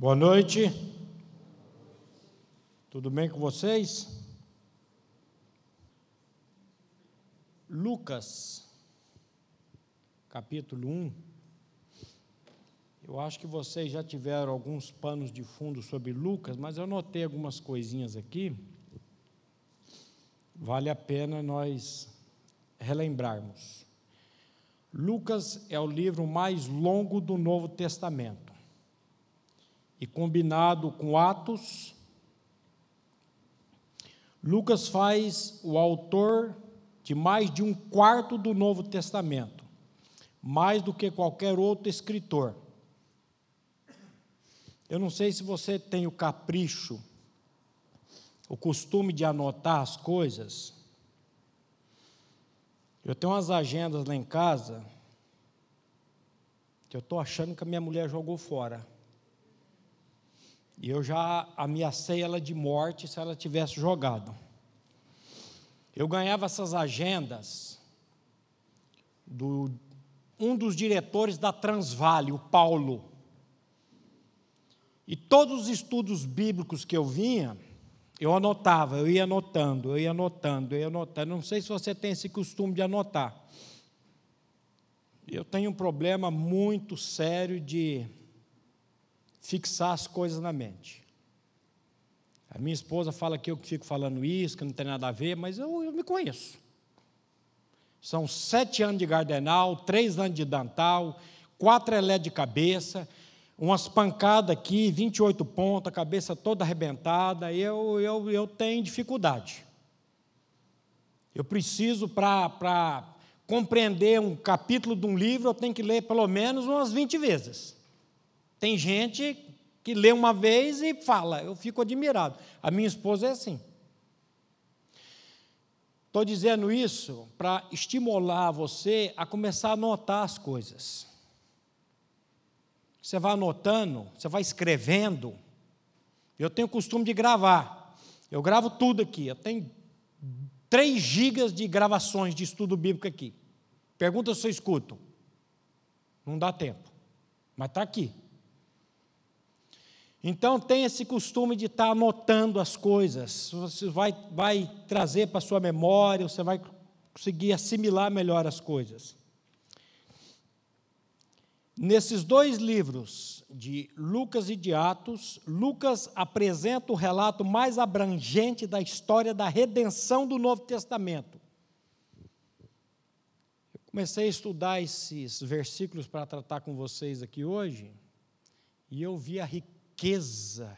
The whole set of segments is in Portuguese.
Boa noite. Tudo bem com vocês? Lucas, capítulo 1. Eu acho que vocês já tiveram alguns panos de fundo sobre Lucas, mas eu notei algumas coisinhas aqui. Vale a pena nós relembrarmos. Lucas é o livro mais longo do Novo Testamento e combinado com Atos, Lucas faz o autor de mais de um quarto do Novo Testamento, mais do que qualquer outro escritor. Eu não sei se você tem o capricho, o costume de anotar as coisas. Eu tenho umas agendas lá em casa que eu estou achando que a minha mulher jogou fora. E eu já ameacei ela de morte se ela tivesse jogado. Eu ganhava essas agendas do um dos diretores da Transvale, o Paulo. E todos os estudos bíblicos que eu vinha, eu anotava, eu ia anotando, eu ia anotando, eu ia anotando. Não sei se você tem esse costume de anotar. Eu tenho um problema muito sério de fixar as coisas na mente. A minha esposa fala que eu fico falando isso, que não tem nada a ver, mas eu, eu me conheço. São sete anos de gardenal, três anos de dental, quatro elé de cabeça, umas pancadas aqui, 28 pontos, a cabeça toda arrebentada, eu, eu, eu tenho dificuldade. Eu preciso, para compreender um capítulo de um livro, eu tenho que ler pelo menos umas 20 vezes. Tem gente que lê uma vez e fala, eu fico admirado. A minha esposa é assim. Estou dizendo isso para estimular você a começar a anotar as coisas. Você vai anotando, você vai escrevendo. Eu tenho o costume de gravar. Eu gravo tudo aqui. Eu tenho 3 gigas de gravações de estudo bíblico aqui. Pergunta se eu escuto. Não dá tempo. Mas está aqui. Então, tem esse costume de estar anotando as coisas. Você vai, vai trazer para a sua memória, você vai conseguir assimilar melhor as coisas. Nesses dois livros, de Lucas e de Atos, Lucas apresenta o relato mais abrangente da história da redenção do Novo Testamento. Eu comecei a estudar esses versículos para tratar com vocês aqui hoje, e eu vi a riqueza riqueza,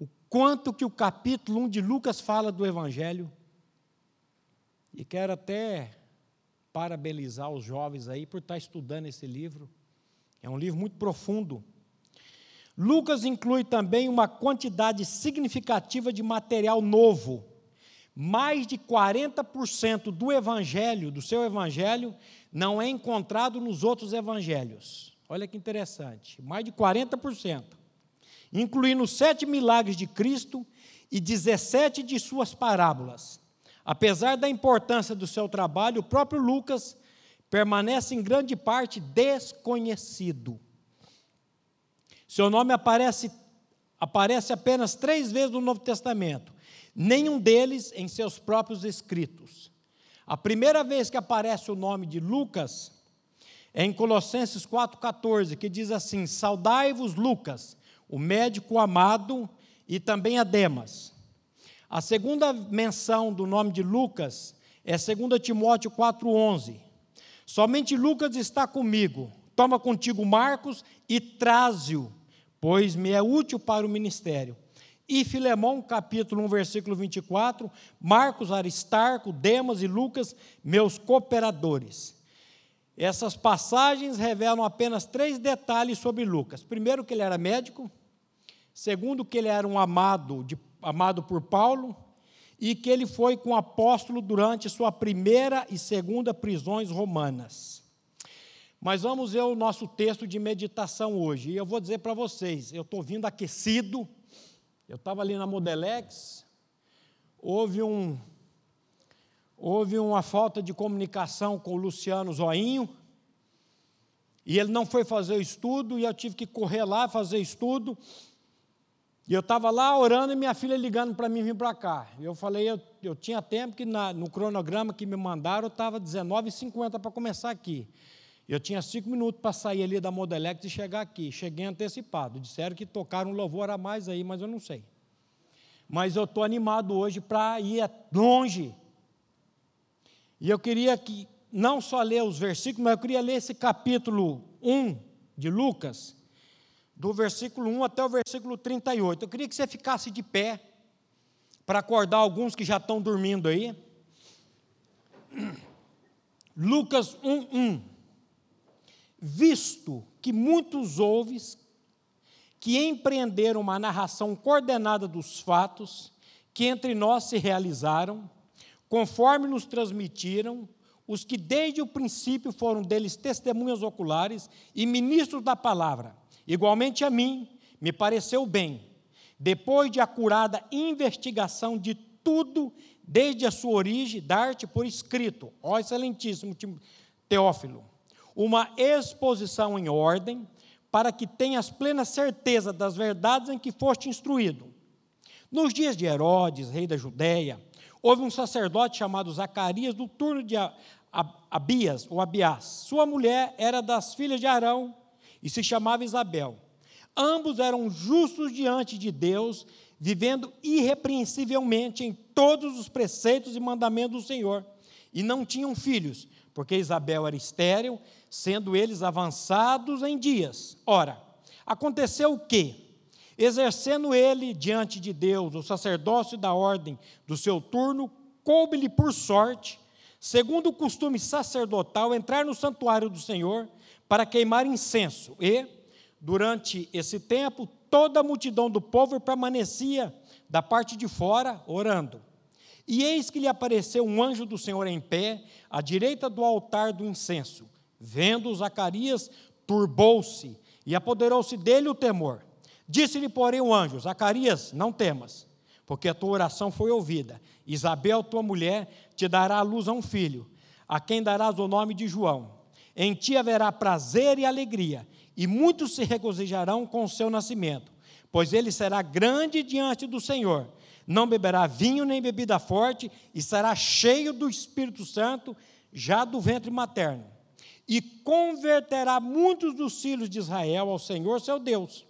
o quanto que o capítulo 1 de Lucas fala do Evangelho. E quero até parabenizar os jovens aí por estar estudando esse livro. É um livro muito profundo. Lucas inclui também uma quantidade significativa de material novo. Mais de 40% do evangelho, do seu evangelho, não é encontrado nos outros evangelhos. Olha que interessante, mais de 40% incluindo sete milagres de Cristo e 17 de suas parábolas. Apesar da importância do seu trabalho, o próprio Lucas permanece em grande parte desconhecido. Seu nome aparece, aparece apenas três vezes no Novo Testamento, nenhum deles em seus próprios escritos. A primeira vez que aparece o nome de Lucas é em Colossenses 4,14, que diz assim: Saudai-vos, Lucas, o médico amado e também a Demas. A segunda menção do nome de Lucas é 2 Timóteo 4,11. Somente Lucas está comigo. Toma contigo Marcos e traze-o, pois me é útil para o ministério. E Filemão, capítulo 1, versículo 24, Marcos, Aristarco, Demas e Lucas, meus cooperadores. Essas passagens revelam apenas três detalhes sobre Lucas. Primeiro, que ele era médico. Segundo, que ele era um amado, de, amado por Paulo, e que ele foi com o apóstolo durante sua primeira e segunda prisões romanas. Mas vamos ver o nosso texto de meditação hoje. E eu vou dizer para vocês, eu estou vindo aquecido, eu estava ali na Modelex, houve um, houve uma falta de comunicação com o Luciano Zoinho, e ele não foi fazer o estudo, e eu tive que correr lá fazer estudo, E eu estava lá orando e minha filha ligando para mim vir para cá. Eu falei, eu, eu tinha tempo que na, no cronograma que me mandaram, eu estava 19h50 para começar aqui. Eu tinha cinco minutos para sair ali da Modelex e chegar aqui. Cheguei antecipado. Disseram que tocaram um louvor a mais aí, mas eu não sei. Mas eu estou animado hoje para ir longe. E eu queria que não só ler os versículos, mas eu queria ler esse capítulo 1 de Lucas, do versículo 1 até o versículo 38. Eu queria que você ficasse de pé para acordar alguns que já estão dormindo aí. Lucas 1, 1 visto que muitos ouves que empreenderam uma narração coordenada dos fatos que entre nós se realizaram, conforme nos transmitiram os que desde o princípio foram deles testemunhas oculares e ministros da palavra. Igualmente a mim, me pareceu bem, depois de acurada investigação de tudo, desde a sua origem, dar-te por escrito, ó excelentíssimo Teófilo, uma exposição em ordem, para que tenhas plena certeza das verdades em que foste instruído. Nos dias de Herodes, rei da Judéia, houve um sacerdote chamado Zacarias, do turno de Abias, ou Abias. Sua mulher era das filhas de Arão e se chamava Isabel. Ambos eram justos diante de Deus, vivendo irrepreensivelmente em todos os preceitos e mandamentos do Senhor, e não tinham filhos, porque Isabel era estéril sendo eles avançados em dias. Ora, aconteceu o quê? Exercendo ele diante de Deus o sacerdócio da ordem do seu turno, coube-lhe por sorte, segundo o costume sacerdotal, entrar no santuário do Senhor para queimar incenso. E, durante esse tempo, toda a multidão do povo permanecia da parte de fora orando. E eis que lhe apareceu um anjo do Senhor em pé, à direita do altar do incenso. Vendo Zacarias, turbou-se e apoderou-se dele o temor. Disse-lhe, porém, o anjo: Zacarias, não temas, porque a tua oração foi ouvida. Isabel, tua mulher, te dará à luz a um filho, a quem darás o nome de João. Em ti haverá prazer e alegria, e muitos se regozijarão com o seu nascimento, pois ele será grande diante do Senhor. Não beberá vinho nem bebida forte, e será cheio do Espírito Santo, já do ventre materno e converterá muitos dos filhos de Israel ao Senhor seu Deus.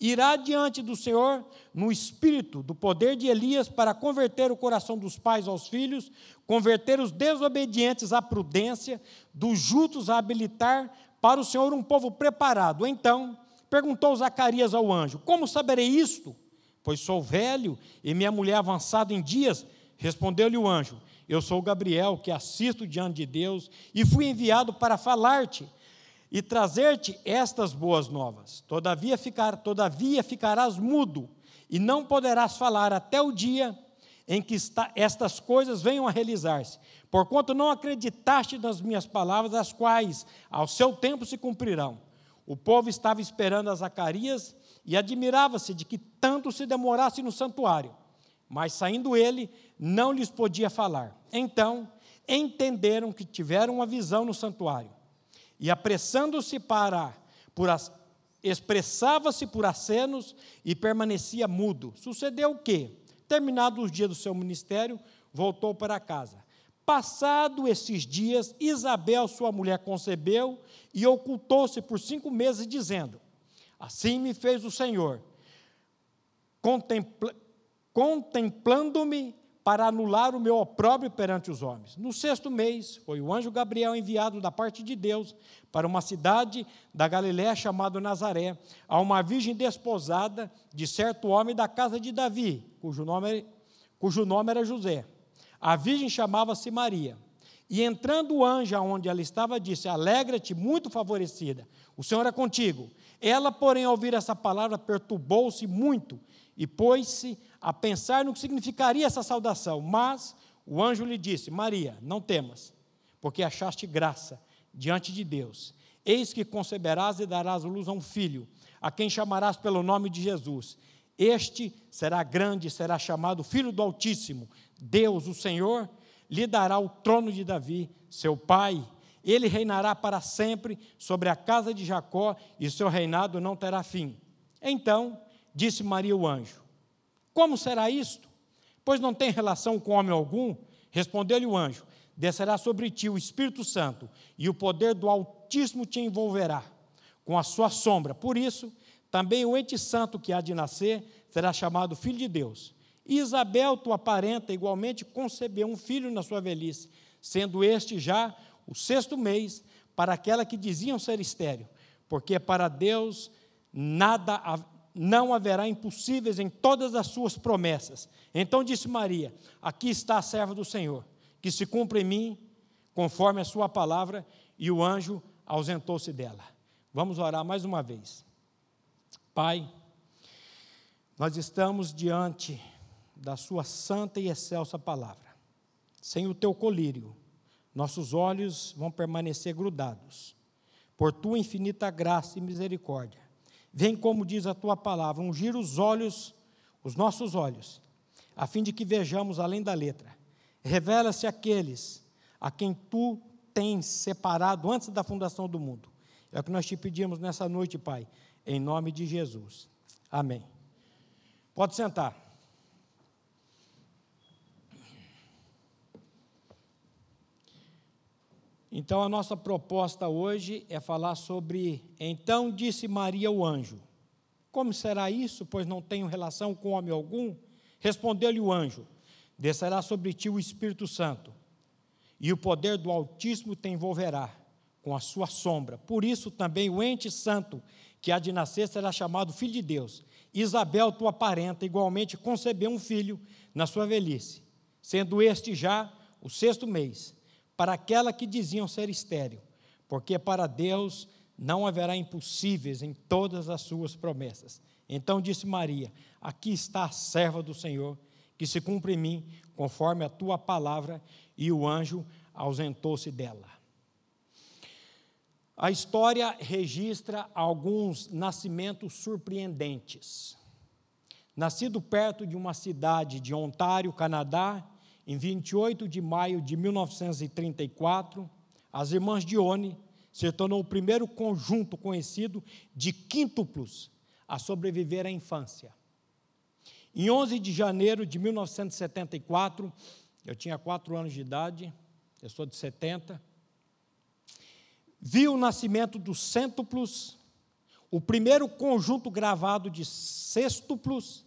Irá diante do Senhor no espírito do poder de Elias para converter o coração dos pais aos filhos, converter os desobedientes à prudência, dos justos a habilitar para o Senhor um povo preparado. Então perguntou Zacarias ao anjo: Como saberei isto? Pois sou velho e minha mulher avançada em dias. Respondeu-lhe o anjo: eu sou Gabriel, que assisto diante de Deus, e fui enviado para falar-te e trazer-te estas boas novas. Todavia, ficar, todavia ficarás mudo e não poderás falar até o dia em que estas coisas venham a realizar-se, porquanto não acreditaste nas minhas palavras, as quais ao seu tempo se cumprirão. O povo estava esperando a Zacarias e admirava-se de que tanto se demorasse no santuário. Mas saindo ele, não lhes podia falar. Então, entenderam que tiveram uma visão no santuário. E apressando-se para, por as, expressava-se por acenos e permanecia mudo. Sucedeu o quê? Terminados os dias do seu ministério, voltou para casa. Passado esses dias, Isabel, sua mulher, concebeu e ocultou-se por cinco meses, dizendo: Assim me fez o Senhor, contempla contemplando-me para anular o meu opróbrio perante os homens. No sexto mês, foi o anjo Gabriel enviado da parte de Deus para uma cidade da Galiléia chamada Nazaré, a uma virgem desposada de certo homem da casa de Davi, cujo nome, cujo nome era José. A virgem chamava-se Maria. E entrando o anjo aonde ela estava, disse: Alegra-te, muito favorecida, o Senhor é contigo. Ela, porém, ao ouvir essa palavra, perturbou-se muito e pôs-se a pensar no que significaria essa saudação. Mas o anjo lhe disse: Maria, não temas, porque achaste graça diante de Deus. Eis que conceberás e darás luz a um filho, a quem chamarás pelo nome de Jesus. Este será grande, será chamado Filho do Altíssimo. Deus, o Senhor, lhe dará o trono de Davi, seu pai. Ele reinará para sempre sobre a casa de Jacó, e seu reinado não terá fim. Então disse Maria o anjo: Como será isto? Pois não tem relação com homem algum. Respondeu-lhe o anjo: Descerá sobre ti o Espírito Santo, e o poder do Altíssimo te envolverá com a sua sombra. Por isso, também o ente santo que há de nascer será chamado Filho de Deus. Isabel, tua parenta, igualmente concebeu um filho na sua velhice, sendo este já o sexto mês para aquela que diziam ser estéreo, porque para Deus nada não haverá impossíveis em todas as suas promessas. Então disse Maria: Aqui está a serva do Senhor, que se cumpre em mim conforme a sua palavra, e o anjo ausentou-se dela. Vamos orar mais uma vez. Pai, nós estamos diante da Sua santa e excelsa palavra. Sem o Teu colírio, nossos olhos vão permanecer grudados. Por Tua infinita graça e misericórdia, vem, como diz a Tua palavra, ungir os olhos, os nossos olhos, a fim de que vejamos além da letra. Revela-se aqueles a quem Tu tens separado antes da fundação do mundo. É o que nós te pedimos nessa noite, Pai em nome de Jesus. Amém. Pode sentar. Então, a nossa proposta hoje é falar sobre. Então disse Maria o anjo: Como será isso, pois não tenho relação com homem algum? Respondeu-lhe o anjo: Descerá sobre ti o Espírito Santo, e o poder do Altíssimo te envolverá com a sua sombra. Por isso também o ente santo que há de nascer será chamado filho de Deus. Isabel, tua parenta, igualmente concebeu um filho na sua velhice, sendo este já o sexto mês, para aquela que diziam ser estéril, porque para Deus não haverá impossíveis em todas as suas promessas. Então disse Maria: Aqui está a serva do Senhor, que se cumpre em mim, conforme a tua palavra, e o anjo ausentou-se dela. A história registra alguns nascimentos surpreendentes. Nascido perto de uma cidade de Ontário, Canadá, em 28 de maio de 1934, as irmãs Dione se tornou o primeiro conjunto conhecido de quíntuplos a sobreviver à infância. Em 11 de janeiro de 1974, eu tinha quatro anos de idade, eu sou de 70, viu o nascimento dos cêntuplos, o primeiro conjunto gravado de sextuplos,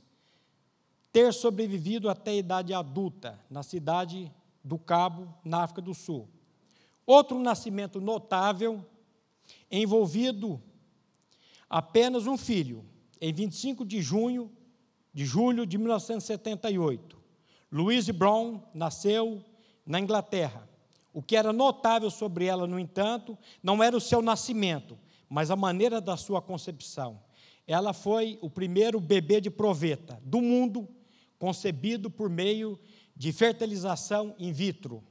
ter sobrevivido até a idade adulta, na cidade do Cabo, na África do Sul. Outro nascimento notável, envolvido apenas um filho, em 25 de junho de julho de 1978. Louise Brown nasceu na Inglaterra. O que era notável sobre ela, no entanto, não era o seu nascimento, mas a maneira da sua concepção. Ela foi o primeiro bebê de proveta do mundo concebido por meio de fertilização in vitro.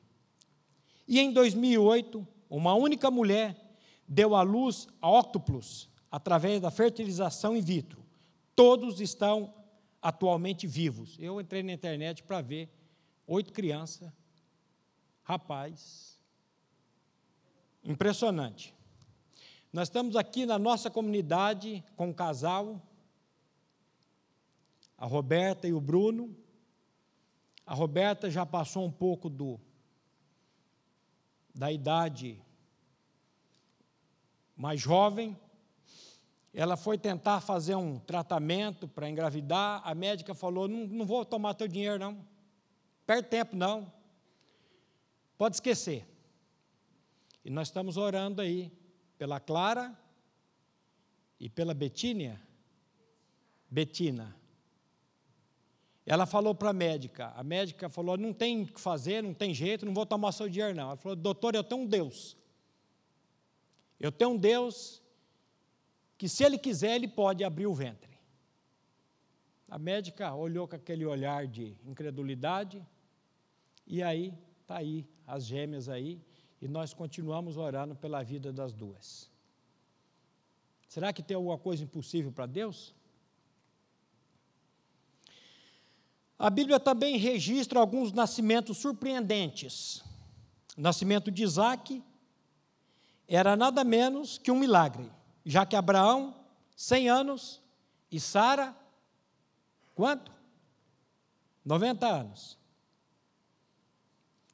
E em 2008, uma única mulher deu à luz a óctuplos através da fertilização in vitro. Todos estão atualmente vivos. Eu entrei na internet para ver oito crianças Rapaz, impressionante. Nós estamos aqui na nossa comunidade com um casal, a Roberta e o Bruno. A Roberta já passou um pouco do da idade mais jovem. Ela foi tentar fazer um tratamento para engravidar. A médica falou: não, não vou tomar teu dinheiro, não. Perde tempo, não. Pode esquecer. E nós estamos orando aí pela Clara e pela Betínia. Betina. Ela falou para a médica, a médica falou: não tem o que fazer, não tem jeito, não vou tomar seu dinheiro, não. Ela falou: doutor, eu tenho um Deus. Eu tenho um Deus que, se ele quiser, ele pode abrir o ventre. A médica olhou com aquele olhar de incredulidade, e aí está aí as gêmeas aí, e nós continuamos orando pela vida das duas. Será que tem alguma coisa impossível para Deus? A Bíblia também registra alguns nascimentos surpreendentes. O nascimento de Isaac era nada menos que um milagre, já que Abraão, 100 anos, e Sara, Quanto? 90 anos.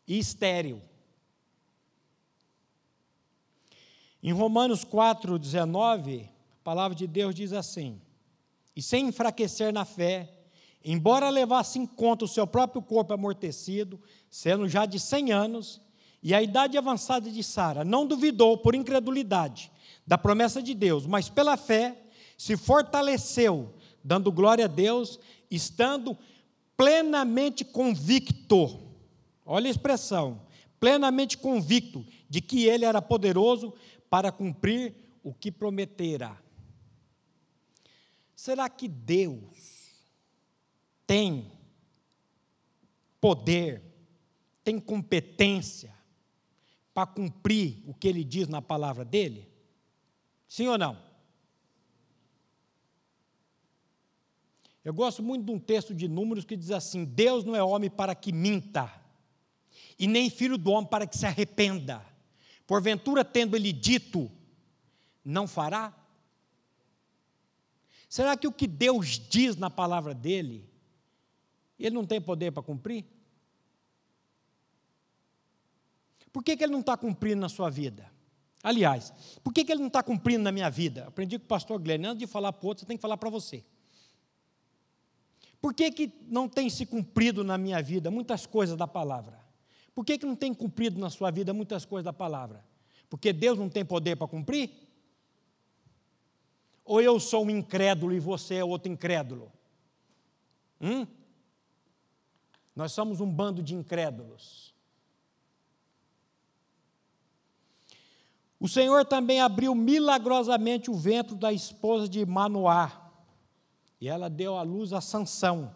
E estéril. Em Romanos 4, 19, a palavra de Deus diz assim: E sem enfraquecer na fé, embora levasse em conta o seu próprio corpo amortecido, sendo já de 100 anos, e a idade avançada de Sara, não duvidou por incredulidade da promessa de Deus, mas pela fé se fortaleceu, dando glória a Deus, estando plenamente convicto. Olha a expressão, plenamente convicto de que ele era poderoso para cumprir o que prometera. Será que Deus tem poder, tem competência para cumprir o que ele diz na palavra dele? Sim ou não? Eu gosto muito de um texto de Números que diz assim: Deus não é homem para que minta, e nem filho do homem para que se arrependa. Porventura, tendo ele dito, não fará? Será que o que Deus diz na palavra dele, ele não tem poder para cumprir? Por que, que ele não está cumprindo na sua vida? Aliás, por que, que ele não está cumprindo na minha vida? Aprendi com o pastor Glenn, antes de falar para outro, você tem que falar para você. Por que, que não tem se cumprido na minha vida muitas coisas da palavra? Por que, que não tem cumprido na sua vida muitas coisas da palavra? Porque Deus não tem poder para cumprir? Ou eu sou um incrédulo e você é outro incrédulo? Hum? Nós somos um bando de incrédulos. O Senhor também abriu milagrosamente o ventre da esposa de Manoá, e ela deu à luz a Sansão.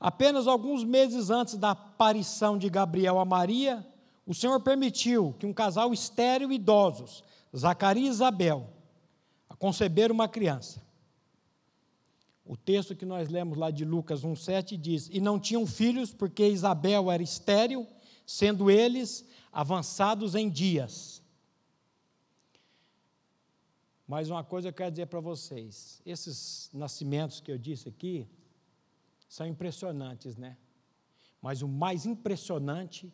Apenas alguns meses antes da aparição de Gabriel a Maria, o Senhor permitiu que um casal estéril e idosos, Zacarias e Isabel, conceberam uma criança. O texto que nós lemos lá de Lucas 1,7 diz: E não tinham filhos, porque Isabel era estéril, sendo eles avançados em dias. Mais uma coisa eu quero dizer para vocês: esses nascimentos que eu disse aqui, são impressionantes, né? Mas o mais impressionante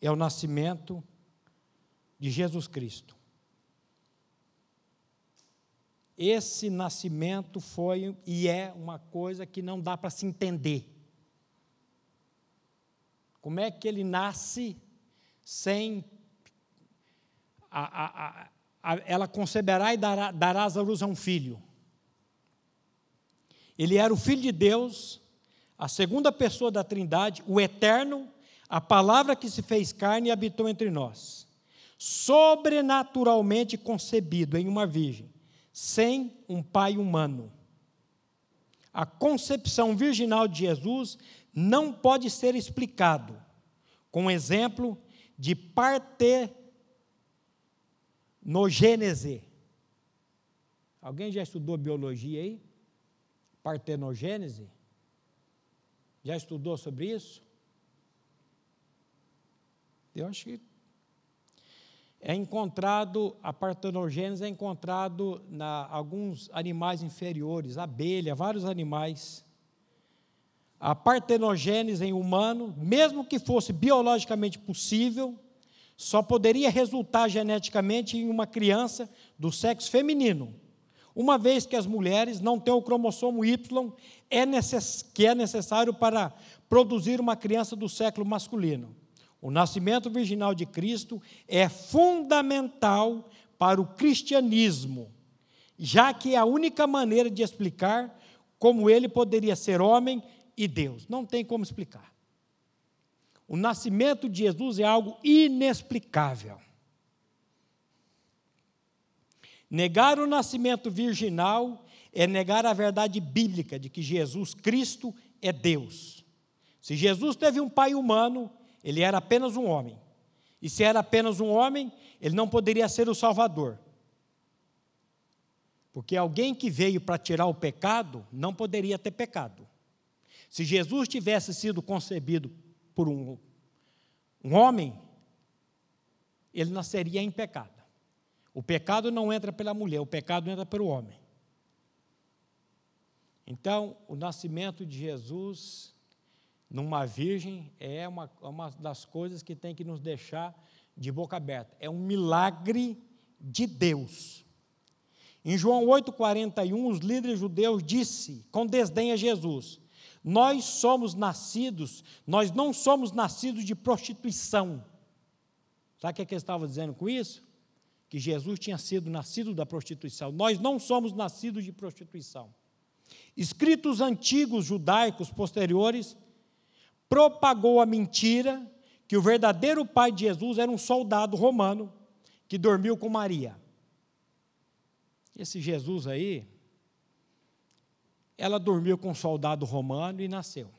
é o nascimento de Jesus Cristo. Esse nascimento foi e é uma coisa que não dá para se entender. Como é que ele nasce sem. A, a, a, ela conceberá e dará, darás a luz a um filho. Ele era o filho de Deus, a segunda pessoa da Trindade, o eterno, a palavra que se fez carne e habitou entre nós, sobrenaturalmente concebido em uma virgem, sem um pai humano. A concepção virginal de Jesus não pode ser explicado com exemplo de partenogênese. Alguém já estudou biologia aí? Partenogênese? Já estudou sobre isso? Eu acho que é encontrado, a partenogênese é encontrado na alguns animais inferiores, abelha, vários animais. A partenogênese em humano, mesmo que fosse biologicamente possível, só poderia resultar geneticamente em uma criança do sexo feminino, uma vez que as mulheres não têm o cromossomo Y é necess, que é necessário para produzir uma criança do século masculino. O nascimento virginal de Cristo é fundamental para o cristianismo, já que é a única maneira de explicar como ele poderia ser homem e Deus. Não tem como explicar. O nascimento de Jesus é algo inexplicável. Negar o nascimento virginal é negar a verdade bíblica de que Jesus Cristo é Deus. Se Jesus teve um pai humano, ele era apenas um homem. E se era apenas um homem, ele não poderia ser o Salvador. Porque alguém que veio para tirar o pecado não poderia ter pecado. Se Jesus tivesse sido concebido por um, um homem, ele nasceria em pecado. O pecado não entra pela mulher, o pecado entra pelo homem. Então, o nascimento de Jesus numa virgem é uma, uma das coisas que tem que nos deixar de boca aberta. É um milagre de Deus. Em João 8,41, os líderes judeus disse com desdém a Jesus: Nós somos nascidos, nós não somos nascidos de prostituição. Sabe o que, é que eles estavam dizendo com isso? Que Jesus tinha sido nascido da prostituição. Nós não somos nascidos de prostituição. Escritos antigos judaicos posteriores propagou a mentira que o verdadeiro pai de Jesus era um soldado romano que dormiu com Maria. Esse Jesus aí, ela dormiu com um soldado romano e nasceu.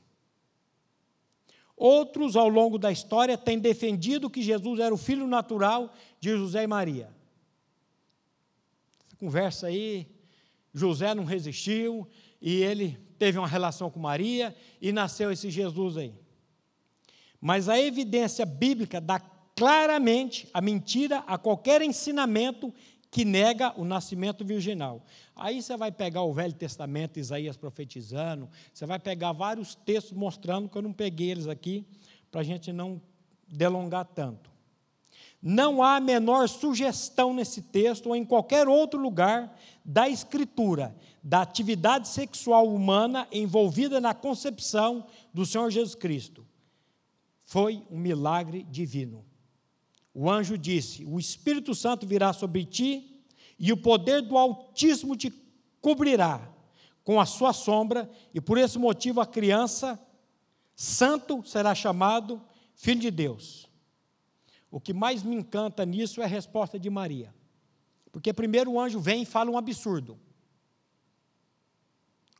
Outros, ao longo da história, têm defendido que Jesus era o filho natural de José e Maria. Essa conversa aí, José não resistiu e ele teve uma relação com Maria e nasceu esse Jesus aí. Mas a evidência bíblica dá claramente a mentira a qualquer ensinamento que nega o nascimento virginal. Aí você vai pegar o Velho Testamento, Isaías profetizando, você vai pegar vários textos mostrando que eu não peguei eles aqui, para a gente não delongar tanto. Não há a menor sugestão nesse texto ou em qualquer outro lugar da Escritura da atividade sexual humana envolvida na concepção do Senhor Jesus Cristo foi um milagre divino. O anjo disse: O Espírito Santo virá sobre ti, e o poder do Altíssimo te cobrirá com a sua sombra, e por esse motivo a criança, santo, será chamado Filho de Deus. O que mais me encanta nisso é a resposta de Maria. Porque primeiro o anjo vem e fala um absurdo.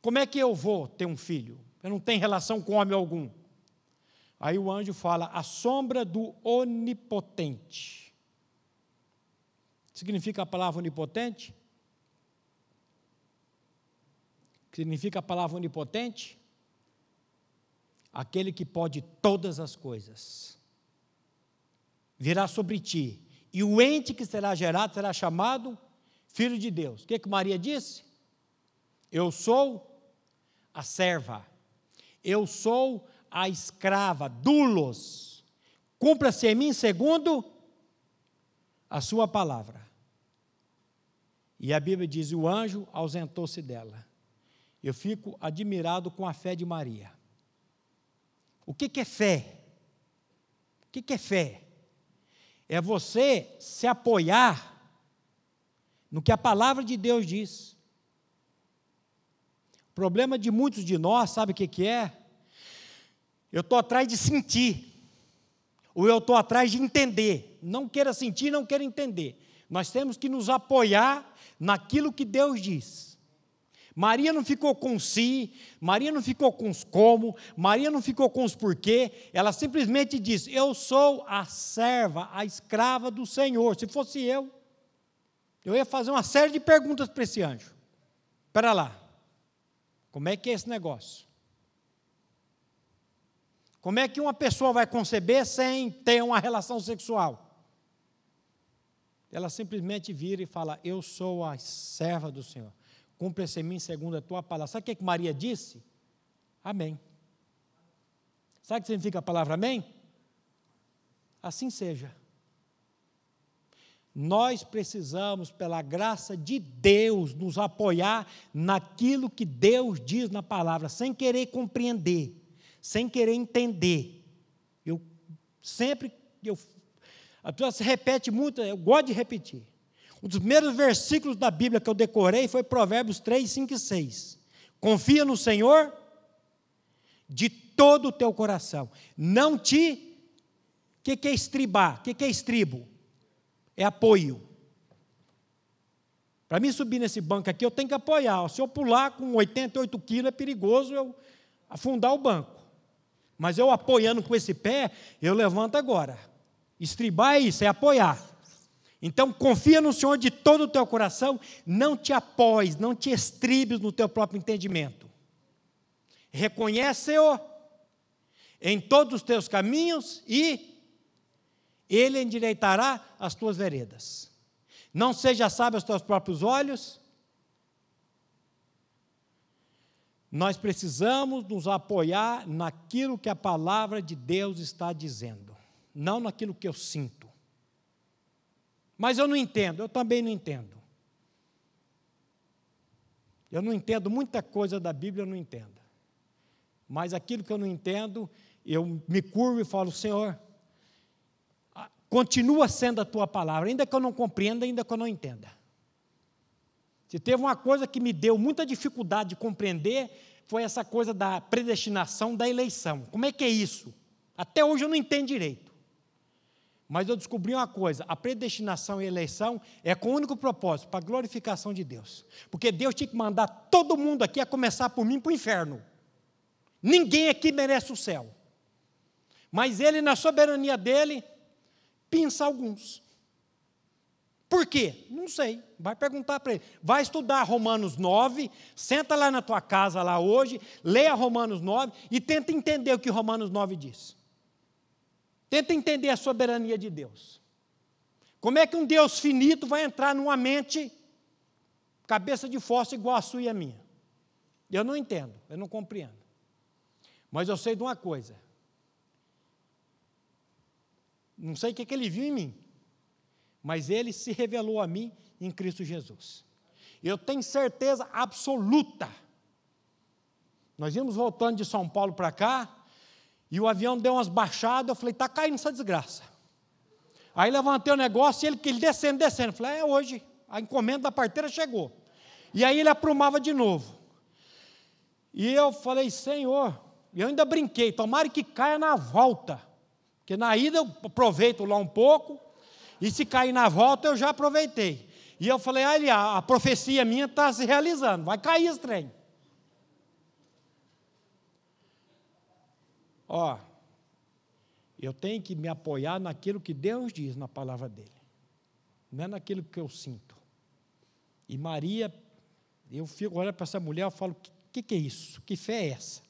Como é que eu vou ter um filho? Eu não tenho relação com homem algum. Aí o anjo fala: a sombra do onipotente. Significa a palavra onipotente? Significa a palavra onipotente? Aquele que pode todas as coisas. Virá sobre ti. E o ente que será gerado será chamado Filho de Deus. O que, que Maria disse? Eu sou a serva. Eu sou a escrava, dulos, cumpra-se em mim segundo a sua palavra. E a Bíblia diz: o anjo ausentou-se dela. Eu fico admirado com a fé de Maria. O que, que é fé? O que, que é fé? É você se apoiar no que a palavra de Deus diz. O problema de muitos de nós, sabe o que, que é? Eu estou atrás de sentir. Ou eu estou atrás de entender. Não queira sentir, não queira entender. Nós temos que nos apoiar naquilo que Deus diz. Maria não ficou com si, Maria não ficou com os como, Maria não ficou com os porquê, ela simplesmente disse: Eu sou a serva, a escrava do Senhor. Se fosse eu, eu ia fazer uma série de perguntas para esse anjo. Espera lá, como é que é esse negócio? Como é que uma pessoa vai conceber sem ter uma relação sexual? Ela simplesmente vira e fala: Eu sou a serva do Senhor. Cumpre-se em mim segundo a tua palavra. Sabe o que, é que Maria disse? Amém. Sabe o que significa a palavra amém? Assim seja. Nós precisamos, pela graça de Deus, nos apoiar naquilo que Deus diz na palavra, sem querer compreender sem querer entender. Eu sempre, eu, a pessoa se repete muito, eu gosto de repetir. Um dos primeiros versículos da Bíblia que eu decorei foi Provérbios 3, 5 e 6. Confia no Senhor de todo o teu coração. Não te. O que, que é estribar? O que, que é estribo? É apoio. Para mim subir nesse banco aqui, eu tenho que apoiar. Se eu pular com 88 quilos, é perigoso eu afundar o banco. Mas eu apoiando com esse pé, eu levanto agora. Estribar é isso, é apoiar. Então confia no Senhor de todo o teu coração, não te apoies, não te estribes no teu próprio entendimento. Reconhece-o em todos os teus caminhos e ele endireitará as tuas veredas. Não seja sábio aos teus próprios olhos. Nós precisamos nos apoiar naquilo que a palavra de Deus está dizendo, não naquilo que eu sinto. Mas eu não entendo, eu também não entendo. Eu não entendo muita coisa da Bíblia, eu não entendo. Mas aquilo que eu não entendo, eu me curvo e falo, Senhor, continua sendo a tua palavra, ainda que eu não compreenda, ainda que eu não entenda. Se teve uma coisa que me deu muita dificuldade de compreender, foi essa coisa da predestinação da eleição. Como é que é isso? Até hoje eu não entendo direito. Mas eu descobri uma coisa: a predestinação e a eleição é com o único propósito, para a glorificação de Deus. Porque Deus tinha que mandar todo mundo aqui, a começar por mim, para o inferno. Ninguém aqui merece o céu. Mas Ele, na soberania dele, pinça alguns. Por quê? Não sei. Vai perguntar para ele. Vai estudar Romanos 9, senta lá na tua casa lá hoje, leia Romanos 9 e tenta entender o que Romanos 9 diz. Tenta entender a soberania de Deus. Como é que um Deus finito vai entrar numa mente cabeça de fósforo igual a sua e a minha? Eu não entendo, eu não compreendo. Mas eu sei de uma coisa. Não sei o que, que ele viu em mim mas ele se revelou a mim em Cristo Jesus. Eu tenho certeza absoluta. Nós íamos voltando de São Paulo para cá, e o avião deu umas baixadas, eu falei, está caindo essa desgraça. Aí levantei o negócio e ele, ele descendo, descendo. Eu falei, é hoje, a encomenda da parteira chegou. E aí ele aprumava de novo. E eu falei, Senhor, eu ainda brinquei, tomara que caia na volta. Porque na ida eu aproveito lá um pouco, e se cair na volta, eu já aproveitei. E eu falei, ah, a profecia minha está se realizando, vai cair esse trem. Ó, eu tenho que me apoiar naquilo que Deus diz na palavra dele, não é naquilo que eu sinto. E Maria, eu fico olhando para essa mulher, eu falo: o que, que é isso? Que fé é essa?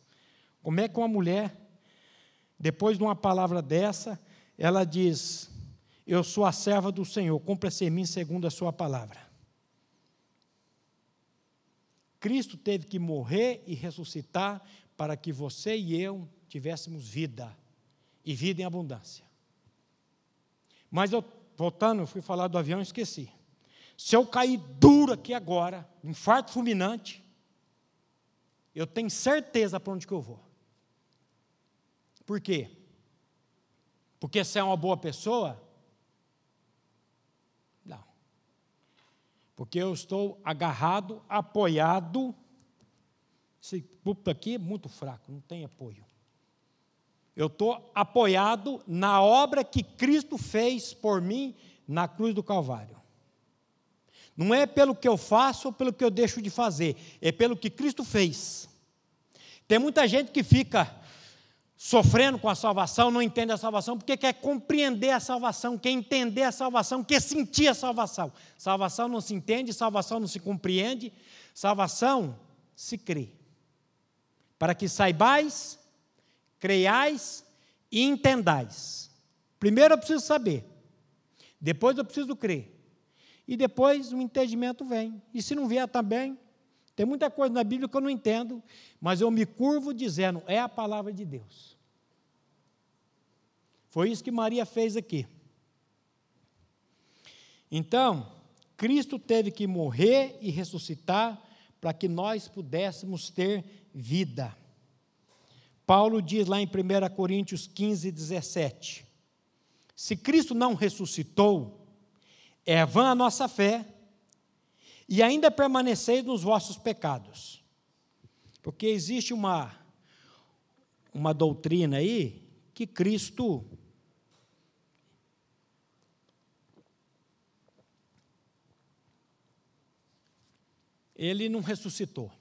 Como é que uma mulher, depois de uma palavra dessa, ela diz: eu sou a serva do Senhor, cumpra-se em mim segundo a sua palavra. Cristo teve que morrer e ressuscitar para que você e eu tivéssemos vida, e vida em abundância. Mas eu, voltando, fui falar do avião e esqueci. Se eu cair duro aqui agora, infarto fulminante, eu tenho certeza para onde que eu vou. Por quê? Porque se é uma boa pessoa, Porque eu estou agarrado, apoiado. Esse púlpito aqui é muito fraco, não tem apoio. Eu estou apoiado na obra que Cristo fez por mim na cruz do Calvário. Não é pelo que eu faço ou pelo que eu deixo de fazer, é pelo que Cristo fez. Tem muita gente que fica sofrendo com a salvação, não entende a salvação, porque quer compreender a salvação, quer entender a salvação, quer sentir a salvação. Salvação não se entende, salvação não se compreende, salvação se crê. Para que saibais, creiais e entendais. Primeiro eu preciso saber, depois eu preciso crer, e depois o entendimento vem. E se não vier também, tem muita coisa na Bíblia que eu não entendo, mas eu me curvo dizendo, é a palavra de Deus. Foi isso que Maria fez aqui. Então, Cristo teve que morrer e ressuscitar para que nós pudéssemos ter vida. Paulo diz lá em 1 Coríntios 15, 17: Se Cristo não ressuscitou, é vã a nossa fé, e ainda permaneceis nos vossos pecados. Porque existe uma, uma doutrina aí que Cristo ele não ressuscitou.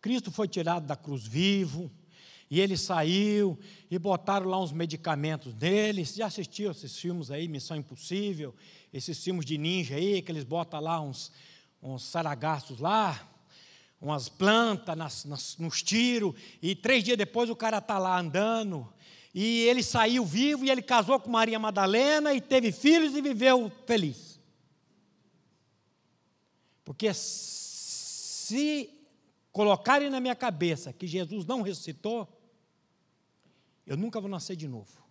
Cristo foi tirado da cruz vivo, e ele saiu, e botaram lá uns medicamentos nele. Você já assistiu esses filmes aí, Missão Impossível, esses filmes de ninja aí, que eles botam lá uns, uns saragastos lá, umas plantas nas, nas, nos tiros, e três dias depois o cara está lá andando, e ele saiu vivo, e ele casou com Maria Madalena, e teve filhos e viveu feliz. Porque se colocarem na minha cabeça que Jesus não ressuscitou, eu nunca vou nascer de novo.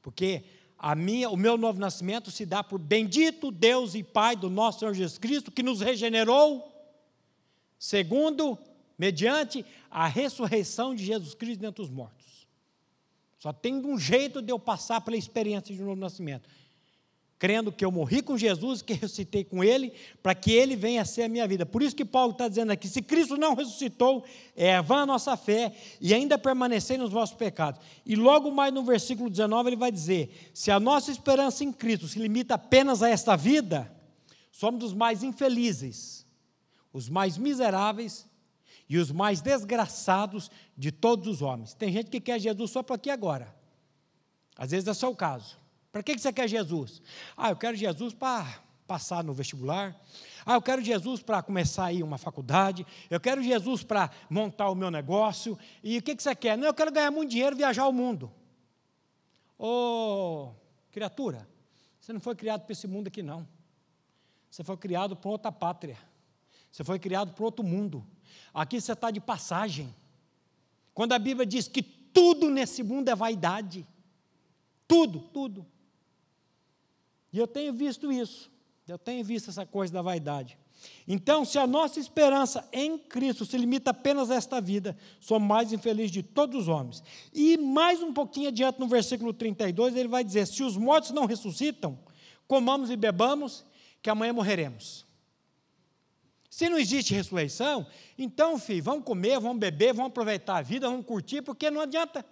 Porque a minha, o meu novo nascimento se dá por bendito Deus e Pai do nosso Senhor Jesus Cristo, que nos regenerou, segundo, mediante a ressurreição de Jesus Cristo dentre os mortos. Só tem um jeito de eu passar pela experiência de um novo nascimento crendo que eu morri com Jesus, que ressuscitei com Ele, para que Ele venha a ser a minha vida. Por isso que Paulo está dizendo aqui: se Cristo não ressuscitou, é vã a nossa fé e ainda permanecer nos vossos pecados. E logo mais no versículo 19 ele vai dizer: se a nossa esperança em Cristo se limita apenas a esta vida, somos os mais infelizes, os mais miseráveis e os mais desgraçados de todos os homens. Tem gente que quer Jesus só para aqui agora. Às vezes é só o caso. Para que você quer Jesus? Ah, eu quero Jesus para passar no vestibular. Ah, eu quero Jesus para começar aí uma faculdade. Eu quero Jesus para montar o meu negócio. E o que você quer? Não, eu quero ganhar muito dinheiro e viajar o mundo. Ô, oh, criatura, você não foi criado para esse mundo aqui, não. Você foi criado para outra pátria. Você foi criado para outro mundo. Aqui você está de passagem. Quando a Bíblia diz que tudo nesse mundo é vaidade. Tudo, tudo. E eu tenho visto isso, eu tenho visto essa coisa da vaidade. Então, se a nossa esperança em Cristo se limita apenas a esta vida, somos mais infelizes de todos os homens. E mais um pouquinho adiante, no versículo 32, ele vai dizer: Se os mortos não ressuscitam, comamos e bebamos, que amanhã morreremos. Se não existe ressurreição, então, filho, vamos comer, vamos beber, vamos aproveitar a vida, vamos curtir, porque não adianta.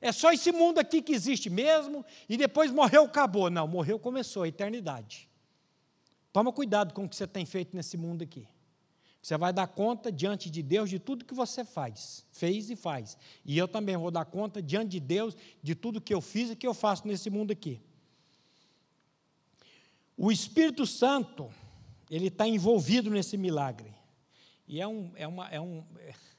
É só esse mundo aqui que existe mesmo, e depois morreu, acabou. Não, morreu, começou a eternidade. Toma cuidado com o que você tem feito nesse mundo aqui. Você vai dar conta diante de Deus de tudo que você faz, fez e faz. E eu também vou dar conta diante de Deus de tudo que eu fiz e que eu faço nesse mundo aqui. O Espírito Santo, ele está envolvido nesse milagre. E é um, é uma, é um,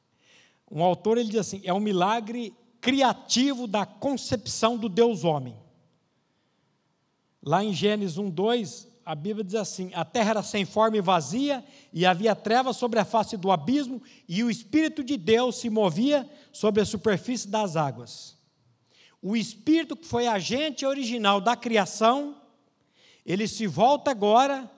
um autor, ele diz assim, é um milagre criativo da concepção do Deus homem. Lá em Gênesis 1, 2, a Bíblia diz assim: A terra era sem forma e vazia, e havia trevas sobre a face do abismo, e o Espírito de Deus se movia sobre a superfície das águas. O Espírito que foi agente original da criação, ele se volta agora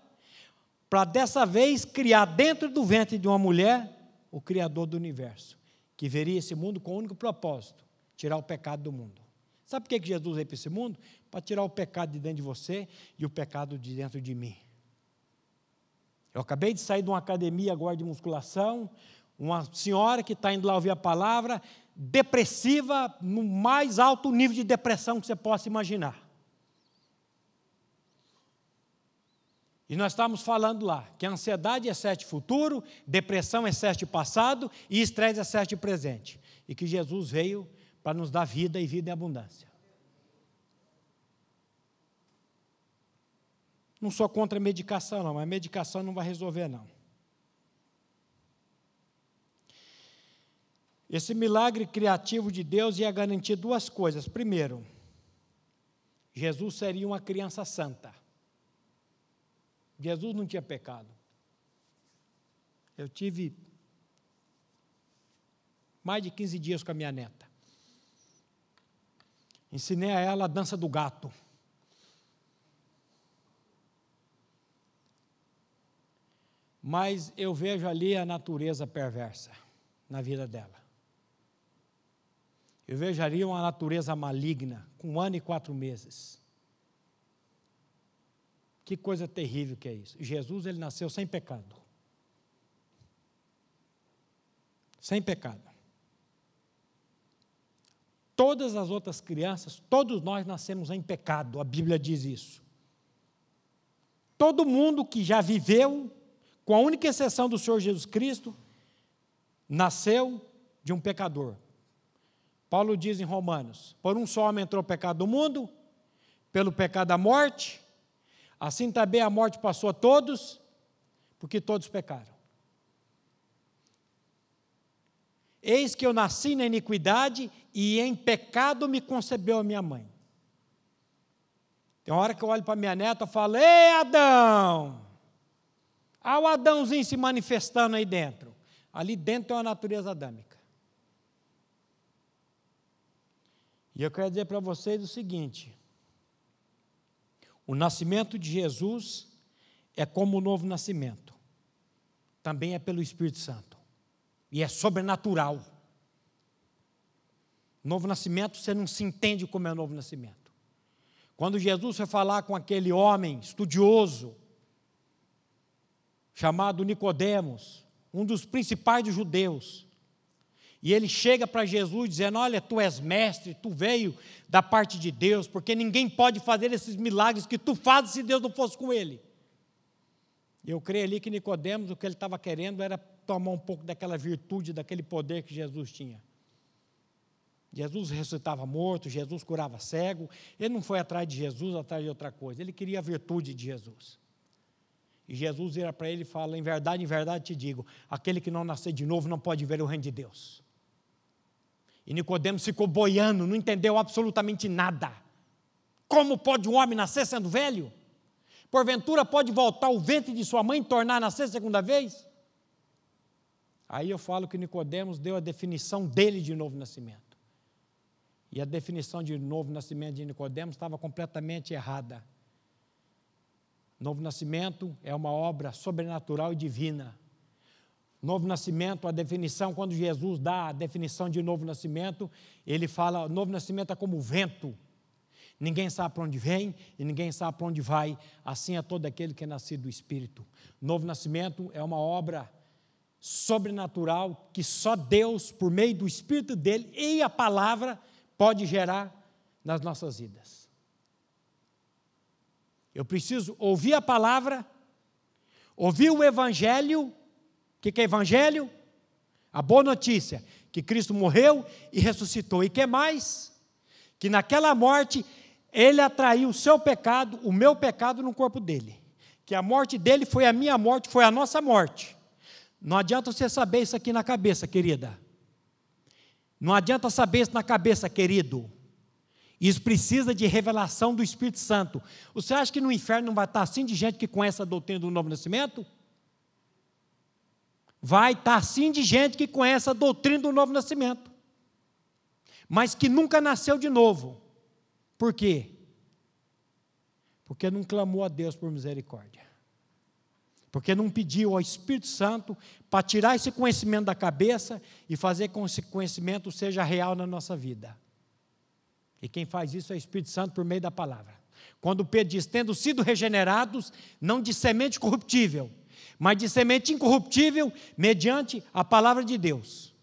para dessa vez criar dentro do ventre de uma mulher o Criador do universo, que veria esse mundo com o um único propósito: tirar o pecado do mundo. Sabe por que Jesus veio para esse mundo? Para tirar o pecado de dentro de você e o pecado de dentro de mim. Eu acabei de sair de uma academia agora de musculação, uma senhora que está indo lá ouvir a palavra, depressiva, no mais alto nível de depressão que você possa imaginar. E nós estamos falando lá que a ansiedade é sete futuro, depressão é sete passado e estresse é sete presente. E que Jesus veio para nos dar vida e vida em abundância. Não sou contra a medicação, não, mas a medicação não vai resolver, não. Esse milagre criativo de Deus ia garantir duas coisas. Primeiro, Jesus seria uma criança santa. Jesus não tinha pecado. Eu tive mais de 15 dias com a minha neta. Ensinei a ela a dança do gato. Mas eu vejo ali a natureza perversa na vida dela. Eu vejo ali uma natureza maligna, com um ano e quatro meses. Que coisa terrível que é isso. Jesus, ele nasceu sem pecado. Sem pecado todas as outras crianças, todos nós nascemos em pecado, a Bíblia diz isso. Todo mundo que já viveu, com a única exceção do Senhor Jesus Cristo, nasceu de um pecador. Paulo diz em Romanos: Por um só homem entrou o pecado do mundo, pelo pecado a morte, assim também a morte passou a todos, porque todos pecaram. Eis que eu nasci na iniquidade e em pecado me concebeu a minha mãe. Tem uma hora que eu olho para minha neta e falo: Ei, Adão! Há o Adãozinho se manifestando aí dentro. Ali dentro tem uma natureza adâmica. E eu quero dizer para vocês o seguinte: o nascimento de Jesus é como o novo nascimento, também é pelo Espírito Santo, e é sobrenatural. Novo nascimento, você não se entende como é novo nascimento. Quando Jesus foi falar com aquele homem estudioso, chamado Nicodemos, um dos principais dos judeus, e ele chega para Jesus dizendo: Olha, tu és mestre, tu veio da parte de Deus, porque ninguém pode fazer esses milagres que tu fazes se Deus não fosse com ele. Eu creio ali que Nicodemos, o que ele estava querendo era tomar um pouco daquela virtude, daquele poder que Jesus tinha. Jesus ressuscitava morto, Jesus curava cego. Ele não foi atrás de Jesus, atrás de outra coisa. Ele queria a virtude de Jesus. E Jesus vira para ele e fala: Em verdade, em verdade te digo: aquele que não nascer de novo não pode ver o reino de Deus. E Nicodemos ficou boiando, não entendeu absolutamente nada. Como pode um homem nascer sendo velho? Porventura pode voltar o ventre de sua mãe e tornar a nascer segunda vez? Aí eu falo que Nicodemos deu a definição dele de novo nascimento. E a definição de novo nascimento de Nicodemos estava completamente errada. Novo nascimento é uma obra sobrenatural e divina. Novo nascimento, a definição, quando Jesus dá a definição de novo nascimento, ele fala: novo nascimento é como o vento. Ninguém sabe para onde vem e ninguém sabe para onde vai. Assim é todo aquele que é nascido do Espírito. Novo nascimento é uma obra sobrenatural que só Deus, por meio do Espírito dele e a palavra, pode gerar nas nossas vidas. Eu preciso ouvir a palavra, ouvir o Evangelho o que, é evangelho? A boa notícia, que Cristo morreu e ressuscitou. E que mais? Que naquela morte ele atraiu o seu pecado, o meu pecado no corpo dele. Que a morte dele foi a minha morte, foi a nossa morte. Não adianta você saber isso aqui na cabeça, querida. Não adianta saber isso na cabeça, querido. Isso precisa de revelação do Espírito Santo. Você acha que no inferno não vai estar assim de gente que conhece a doutrina do novo nascimento? vai estar assim de gente que conhece a doutrina do novo nascimento, mas que nunca nasceu de novo. Por quê? Porque não clamou a Deus por misericórdia. Porque não pediu ao Espírito Santo para tirar esse conhecimento da cabeça e fazer com que esse conhecimento seja real na nossa vida. E quem faz isso é o Espírito Santo por meio da palavra. Quando Pedro diz: tendo sido regenerados, não de semente corruptível, mas de semente incorruptível, mediante a palavra de Deus,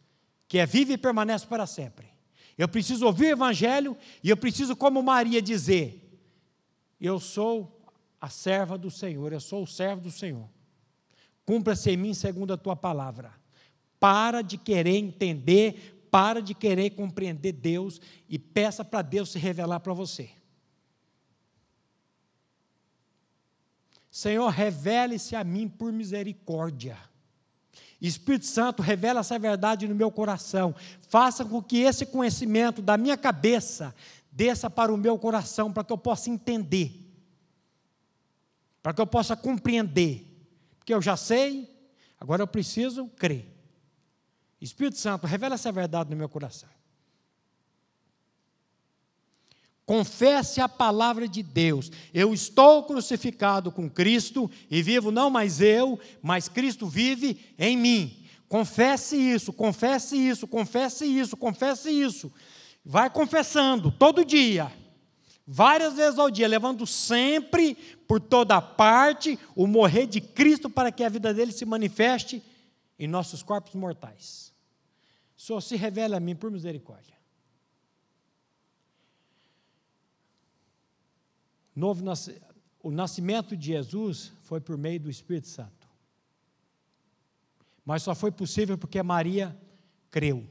que é viva e permanece para sempre. Eu preciso ouvir o Evangelho e eu preciso, como Maria, dizer: Eu sou a serva do Senhor, eu sou o servo do Senhor. Cumpra-se em mim segundo a tua palavra. Para de querer entender, para de querer compreender Deus e peça para Deus se revelar para você. Senhor, revele-se a mim por misericórdia. Espírito Santo, revela essa verdade no meu coração. Faça com que esse conhecimento da minha cabeça desça para o meu coração, para que eu possa entender, para que eu possa compreender. Porque eu já sei, agora eu preciso crer. Espírito Santo, revela essa verdade no meu coração. Confesse a palavra de Deus. Eu estou crucificado com Cristo e vivo não mais eu, mas Cristo vive em mim. Confesse isso, confesse isso, confesse isso, confesse isso. Vai confessando todo dia, várias vezes ao dia, levando sempre por toda parte o morrer de Cristo para que a vida dele se manifeste em nossos corpos mortais. Só se revela a mim por misericórdia. Novo, o nascimento de Jesus foi por meio do Espírito Santo. Mas só foi possível porque Maria creu.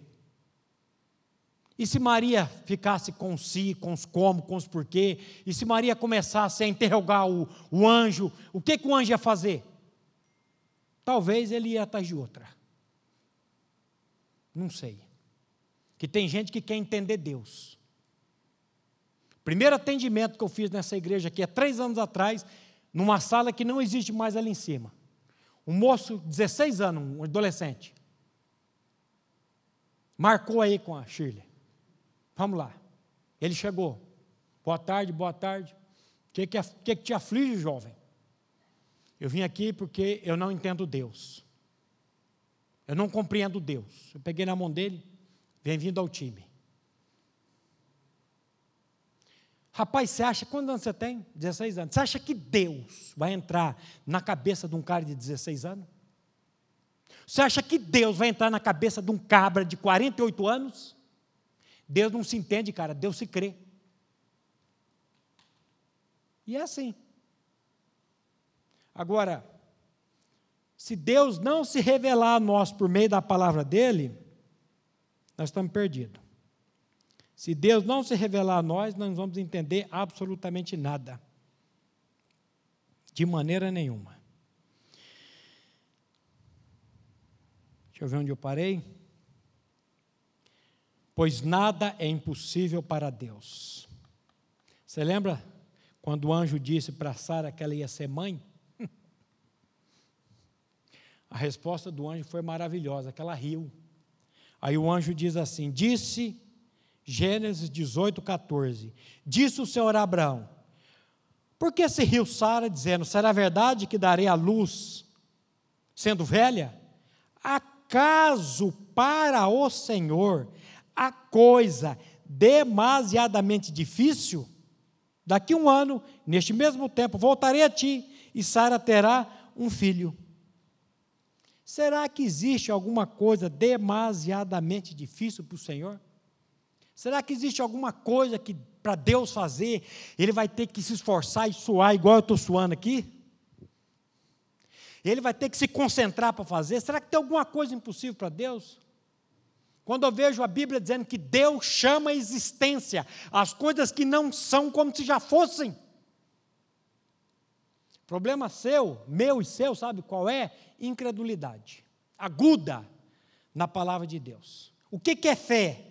E se Maria ficasse com si, com os como, com os porquê, e se Maria começasse a interrogar o, o anjo, o que, que o anjo ia fazer? Talvez ele ia atrás de outra. Não sei. Que tem gente que quer entender Deus. Primeiro atendimento que eu fiz nessa igreja aqui, há três anos atrás, numa sala que não existe mais ali em cima. Um moço, 16 anos, um adolescente. Marcou aí com a Shirley. Vamos lá. Ele chegou. Boa tarde, boa tarde. O que, que, que, que te aflige, jovem? Eu vim aqui porque eu não entendo Deus. Eu não compreendo Deus. Eu peguei na mão dele, bem-vindo ao time. Rapaz, você acha, quantos anos você tem? 16 anos. Você acha que Deus vai entrar na cabeça de um cara de 16 anos? Você acha que Deus vai entrar na cabeça de um cabra de 48 anos? Deus não se entende, cara, Deus se crê. E é assim. Agora, se Deus não se revelar a nós por meio da palavra dele, nós estamos perdidos. Se Deus não se revelar a nós, nós não vamos entender absolutamente nada. De maneira nenhuma. Deixa eu ver onde eu parei. Pois nada é impossível para Deus. Você lembra quando o anjo disse para Sara que ela ia ser mãe? A resposta do anjo foi maravilhosa, que ela riu. Aí o anjo diz assim: Disse Gênesis 18, 14. Disse o Senhor Abraão: Por que se riu Sara, dizendo: Será verdade que darei a luz, sendo velha? Acaso para o Senhor a coisa demasiadamente difícil? Daqui um ano, neste mesmo tempo, voltarei a ti e Sara terá um filho. Será que existe alguma coisa demasiadamente difícil para o Senhor? Será que existe alguma coisa que para Deus fazer, ele vai ter que se esforçar e suar igual eu estou suando aqui? Ele vai ter que se concentrar para fazer? Será que tem alguma coisa impossível para Deus? Quando eu vejo a Bíblia dizendo que Deus chama a existência as coisas que não são como se já fossem. Problema seu, meu e seu, sabe qual é? Incredulidade. Aguda na palavra de Deus. O que, que é fé?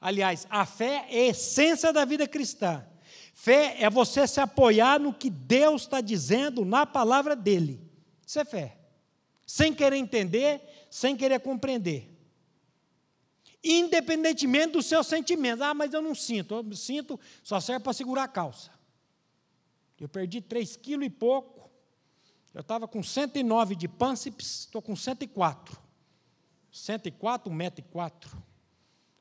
Aliás, a fé é a essência da vida cristã. Fé é você se apoiar no que Deus está dizendo na palavra dele. Isso é fé. Sem querer entender, sem querer compreender. Independentemente dos seus sentimentos. Ah, mas eu não sinto. Eu sinto, só serve para segurar a calça. Eu perdi 3 quilos e pouco. Eu estava com 109 de pânceps, estou com 104. 104, 104.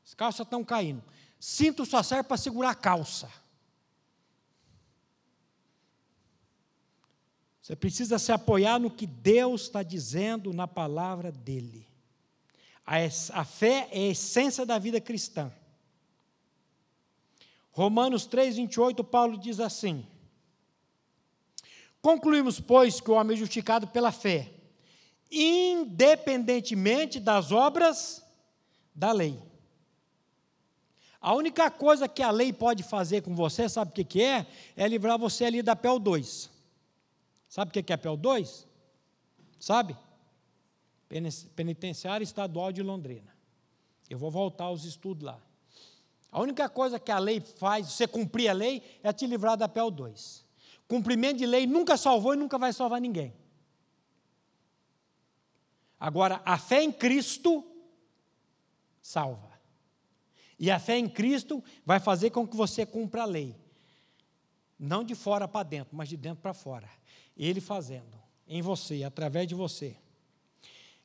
As calças estão caindo. Cinto só serve para segurar a calça. Você precisa se apoiar no que Deus está dizendo na palavra dEle. A, fé é a essência da vida cristã. Romanos 3, 28, Paulo diz assim: Concluímos, pois, que o homem é justificado pela fé, independentemente das obras da lei. A única coisa que a lei pode fazer com você, sabe o que, que é? É livrar você ali da PEL 2. Sabe o que, que é PEL 2? Sabe? Penitenciário Estadual de Londrina. Eu vou voltar aos estudos lá. A única coisa que a lei faz, você cumprir a lei, é te livrar da PEL 2. Cumprimento de lei nunca salvou e nunca vai salvar ninguém. Agora, a fé em Cristo salva. E a fé em Cristo vai fazer com que você cumpra a lei. Não de fora para dentro, mas de dentro para fora. Ele fazendo em você, através de você.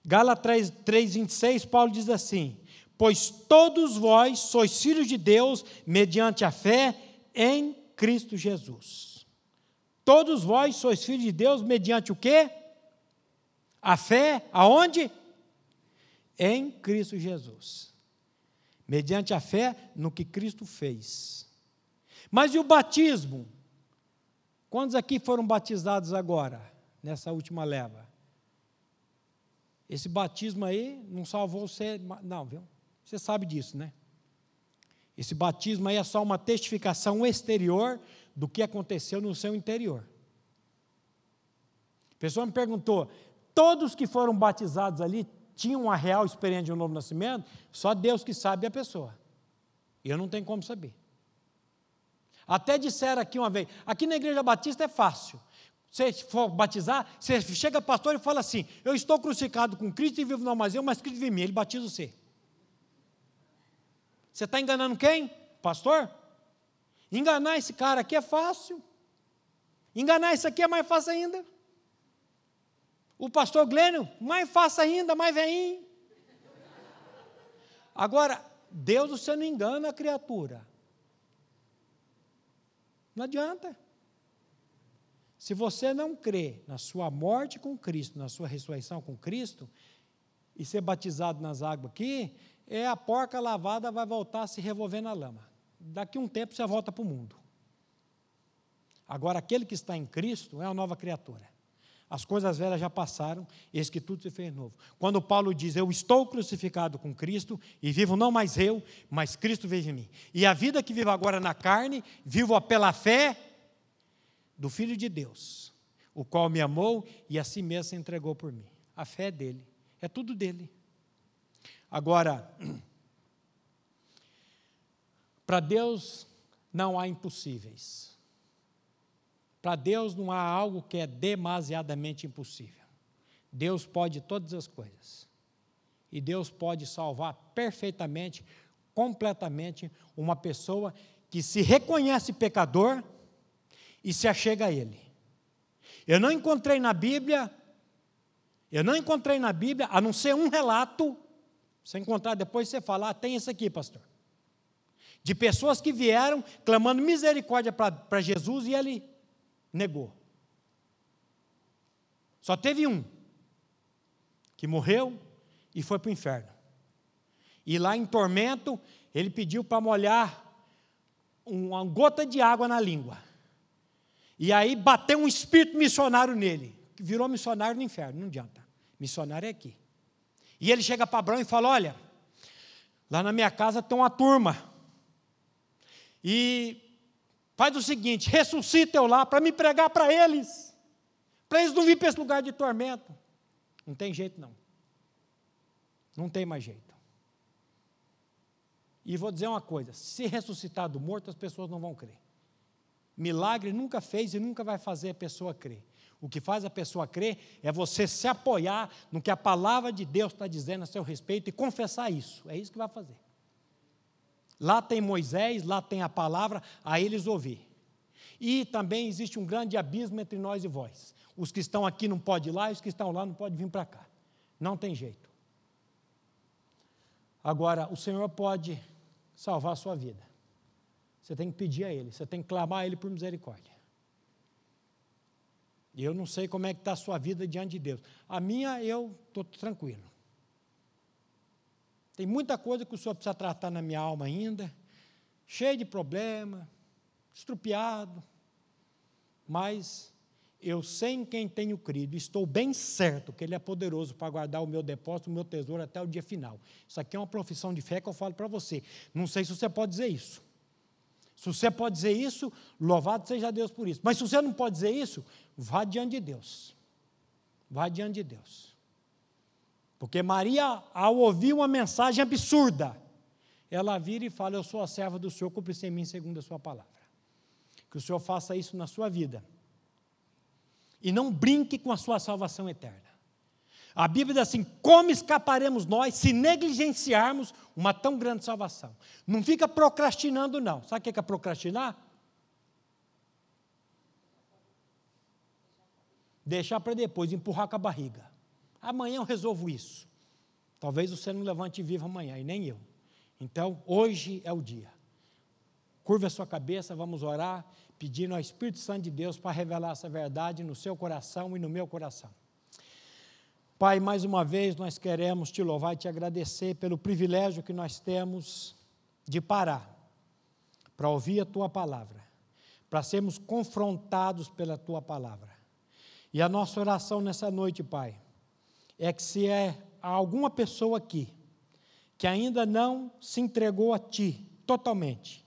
Gálatas 3:26, Paulo diz assim: "Pois todos vós sois filhos de Deus mediante a fé em Cristo Jesus." Todos vós sois filhos de Deus mediante o quê? A fé aonde? Em Cristo Jesus mediante a fé no que Cristo fez. Mas e o batismo? Quantos aqui foram batizados agora, nessa última leva? Esse batismo aí não salvou você, não, viu? Você sabe disso, né? Esse batismo aí é só uma testificação exterior do que aconteceu no seu interior. A pessoa me perguntou: todos que foram batizados ali tinha uma real experiência de um novo nascimento, só Deus que sabe a pessoa. E eu não tenho como saber. Até disseram aqui uma vez, aqui na Igreja Batista é fácil. Você for batizar, você chega pastor e fala assim: Eu estou crucificado com Cristo e vivo não mais eu, mas Cristo vive em mim. Ele batiza você. Você está enganando quem? Pastor? Enganar esse cara aqui é fácil. Enganar esse aqui é mais fácil ainda. O pastor Glênio, mais fácil ainda, mais veinho. Agora, Deus você não engana a criatura. Não adianta. Se você não crê na sua morte com Cristo, na sua ressurreição com Cristo, e ser batizado nas águas aqui, é a porca lavada vai voltar a se revolver na lama. Daqui a um tempo você volta para o mundo. Agora, aquele que está em Cristo é uma nova criatura. As coisas velhas já passaram, eis que tudo se fez novo. Quando Paulo diz, Eu estou crucificado com Cristo, e vivo não mais eu, mas Cristo vive em mim. E a vida que vivo agora na carne, vivo pela fé do Filho de Deus, o qual me amou e a si mesmo se entregou por mim. A fé é dele, é tudo dele. Agora, para Deus não há impossíveis. Para Deus não há algo que é demasiadamente impossível. Deus pode todas as coisas. E Deus pode salvar perfeitamente, completamente, uma pessoa que se reconhece pecador e se achega a Ele. Eu não encontrei na Bíblia, eu não encontrei na Bíblia, a não ser um relato, você encontrar depois você falar, ah, tem esse aqui, pastor. De pessoas que vieram clamando misericórdia para Jesus e ele negou. Só teve um que morreu e foi para o inferno. E lá em tormento, ele pediu para molhar uma gota de água na língua. E aí bateu um espírito missionário nele, virou missionário no inferno, não adianta. Missionário é aqui. E ele chega para Abraão e fala: Olha, lá na minha casa tem uma turma. E faz o seguinte: ressuscita eu lá para me pregar para eles. Para eles não virem para esse lugar de tormento. Não tem jeito, não. Não tem mais jeito. E vou dizer uma coisa: se ressuscitar do morto, as pessoas não vão crer. Milagre nunca fez e nunca vai fazer a pessoa crer. O que faz a pessoa crer é você se apoiar no que a palavra de Deus está dizendo a seu respeito e confessar isso. É isso que vai fazer. Lá tem Moisés, lá tem a palavra, a eles ouvir. E também existe um grande abismo entre nós e vós. Os que estão aqui não podem ir lá, e os que estão lá não podem vir para cá. Não tem jeito. Agora, o Senhor pode salvar a sua vida. Você tem que pedir a Ele, você tem que clamar a Ele por misericórdia. E eu não sei como é que está a sua vida diante de Deus. A minha, eu estou tranquilo. Tem muita coisa que o Senhor precisa tratar na minha alma ainda, cheio de problema, estrupiado, mas eu sei em quem tenho crido, estou bem certo que Ele é poderoso para guardar o meu depósito, o meu tesouro até o dia final. Isso aqui é uma profissão de fé que eu falo para você. Não sei se você pode dizer isso. Se você pode dizer isso, louvado seja Deus por isso. Mas se você não pode dizer isso, vá diante de Deus. Vá diante de Deus. Porque Maria, ao ouvir uma mensagem absurda, ela vira e fala: Eu sou a serva do Senhor, cumpre-se em mim segundo a sua palavra. Que o Senhor faça isso na sua vida. E não brinque com a sua salvação eterna. A Bíblia diz assim: como escaparemos nós se negligenciarmos uma tão grande salvação? Não fica procrastinando, não. Sabe o que é procrastinar? Deixar para depois, empurrar com a barriga. Amanhã eu resolvo isso. Talvez você não levante vivo amanhã, e nem eu. Então, hoje é o dia. Curva a sua cabeça, vamos orar, pedindo ao Espírito Santo de Deus para revelar essa verdade no seu coração e no meu coração. Pai, mais uma vez nós queremos te louvar e te agradecer pelo privilégio que nós temos de parar para ouvir a tua palavra, para sermos confrontados pela tua palavra. E a nossa oração nessa noite, Pai, é que se é alguma pessoa aqui que ainda não se entregou a ti totalmente,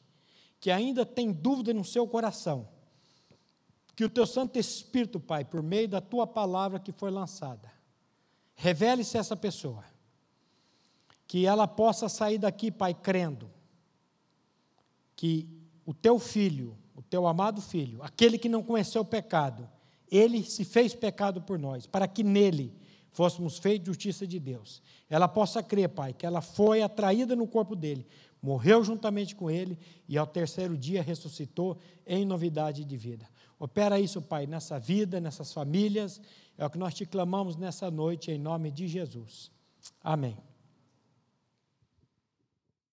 que ainda tem dúvida no seu coração, que o teu Santo Espírito, Pai, por meio da tua palavra que foi lançada, Revele-se essa pessoa. Que ela possa sair daqui, Pai, crendo que o teu filho, o teu amado filho, aquele que não conheceu o pecado, Ele se fez pecado por nós, para que nele fôssemos feitos justiça de Deus. Ela possa crer, Pai, que ela foi atraída no corpo dele, morreu juntamente com ele e ao terceiro dia ressuscitou em novidade de vida. Opera isso, Pai, nessa vida, nessas famílias. É o que nós te clamamos nessa noite, em nome de Jesus. Amém.